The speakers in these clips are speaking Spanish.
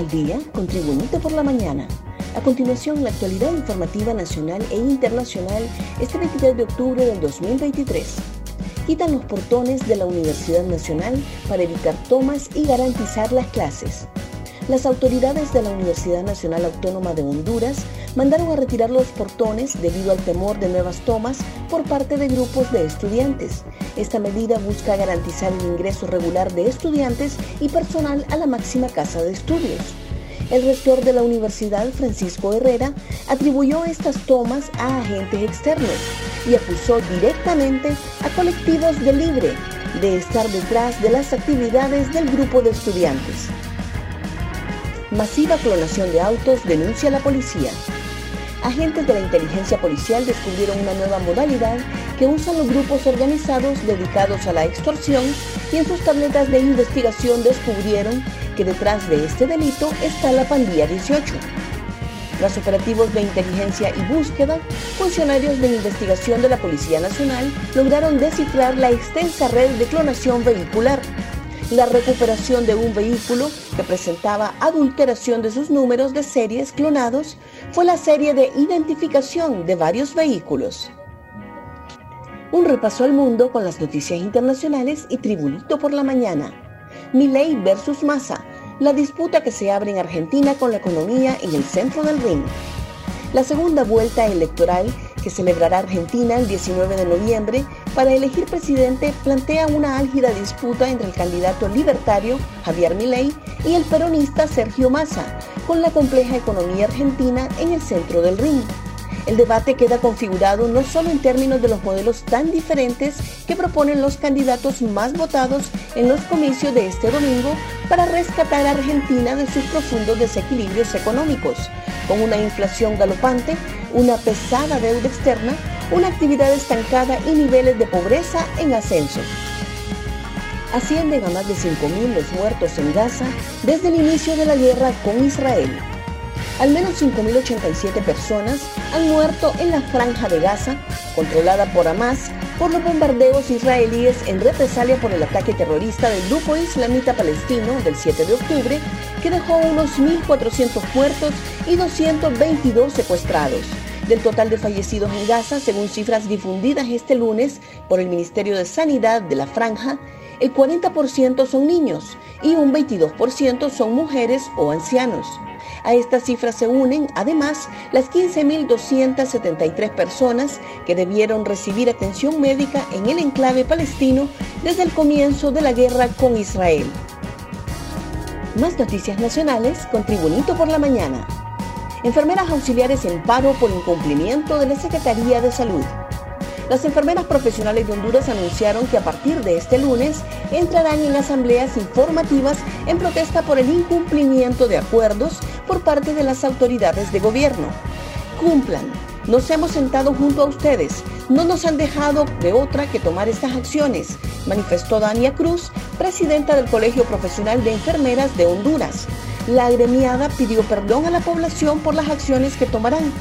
al día con por la mañana. A continuación, la actualidad informativa nacional e internacional este 23 de octubre del 2023. Quitan los portones de la Universidad Nacional para evitar tomas y garantizar las clases. Las autoridades de la Universidad Nacional Autónoma de Honduras mandaron a retirar los portones debido al temor de nuevas tomas por parte de grupos de estudiantes. Esta medida busca garantizar el ingreso regular de estudiantes y personal a la máxima casa de estudios. El rector de la universidad, Francisco Herrera, atribuyó estas tomas a agentes externos y acusó directamente a colectivos de libre de estar detrás de las actividades del grupo de estudiantes. Masiva clonación de autos denuncia la policía agentes de la inteligencia policial descubrieron una nueva modalidad que usan los grupos organizados dedicados a la extorsión y en sus tabletas de investigación descubrieron que detrás de este delito está la pandilla 18. Los operativos de inteligencia y búsqueda, funcionarios de investigación de la Policía Nacional lograron descifrar la extensa red de clonación vehicular la recuperación de un vehículo que presentaba adulteración de sus números de series clonados fue la serie de identificación de varios vehículos. Un repaso al mundo con las noticias internacionales y tribunito por la mañana. Milei versus Massa, la disputa que se abre en Argentina con la economía en el centro del ring. La segunda vuelta electoral que celebrará Argentina el 19 de noviembre para elegir presidente plantea una álgida disputa entre el candidato libertario Javier Milei y el peronista Sergio Massa, con la compleja economía argentina en el centro del ring. El debate queda configurado no solo en términos de los modelos tan diferentes que proponen los candidatos más votados en los comicios de este domingo para rescatar a Argentina de sus profundos desequilibrios económicos, con una inflación galopante, una pesada deuda externa, una actividad estancada y niveles de pobreza en ascenso. Ascienden a más de 5.000 los muertos en Gaza desde el inicio de la guerra con Israel. Al menos 5.087 personas han muerto en la franja de Gaza, controlada por Hamas, por los bombardeos israelíes en represalia por el ataque terrorista del grupo islamita palestino del 7 de octubre, que dejó unos 1.400 muertos y 222 secuestrados. Del total de fallecidos en Gaza, según cifras difundidas este lunes por el Ministerio de Sanidad de la Franja, el 40% son niños y un 22% son mujeres o ancianos. A estas cifras se unen, además, las 15.273 personas que debieron recibir atención médica en el enclave palestino desde el comienzo de la guerra con Israel. Más noticias nacionales con Tribunito por la Mañana. Enfermeras auxiliares en paro por incumplimiento de la Secretaría de Salud. Las enfermeras profesionales de Honduras anunciaron que a partir de este lunes entrarán en asambleas informativas en protesta por el incumplimiento de acuerdos por parte de las autoridades de gobierno. Cumplan. Nos hemos sentado junto a ustedes. No nos han dejado de otra que tomar estas acciones, manifestó Dania Cruz, presidenta del Colegio Profesional de Enfermeras de Honduras. La agremiada pidió perdón a la población por las acciones que tomarán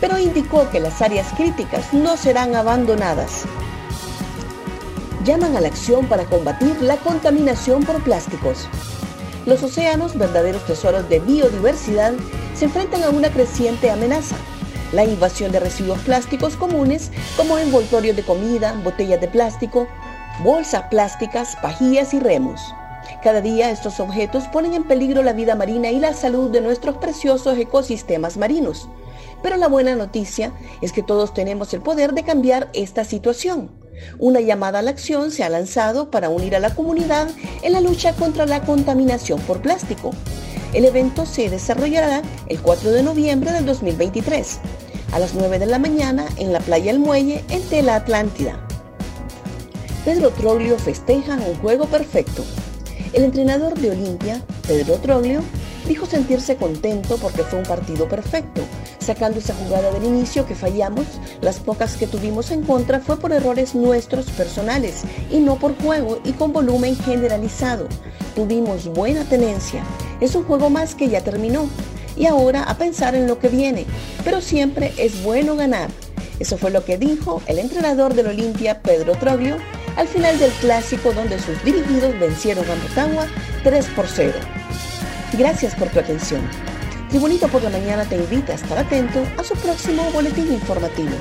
pero indicó que las áreas críticas no serán abandonadas. Llaman a la acción para combatir la contaminación por plásticos. Los océanos, verdaderos tesoros de biodiversidad, se enfrentan a una creciente amenaza. La invasión de residuos plásticos comunes como envoltorios de comida, botellas de plástico, bolsas plásticas, pajillas y remos. Cada día estos objetos ponen en peligro la vida marina y la salud de nuestros preciosos ecosistemas marinos. Pero la buena noticia es que todos tenemos el poder de cambiar esta situación. Una llamada a la acción se ha lanzado para unir a la comunidad en la lucha contra la contaminación por plástico. El evento se desarrollará el 4 de noviembre del 2023 a las 9 de la mañana en la playa El Muelle en Tela Atlántida. Pedro Troglio festeja un juego perfecto. El entrenador de Olimpia, Pedro Troglio, dijo sentirse contento porque fue un partido perfecto, sacando esa jugada del inicio que fallamos, las pocas que tuvimos en contra fue por errores nuestros personales y no por juego y con volumen generalizado. Tuvimos buena tenencia. Es un juego más que ya terminó. Y ahora a pensar en lo que viene. Pero siempre es bueno ganar. Eso fue lo que dijo el entrenador del Olimpia, Pedro Troglio, al final del clásico donde sus dirigidos vencieron a Motagua 3 por 0. Gracias por tu atención. Tribunito por la Mañana te invita a estar atento a su próximo boletín informativo.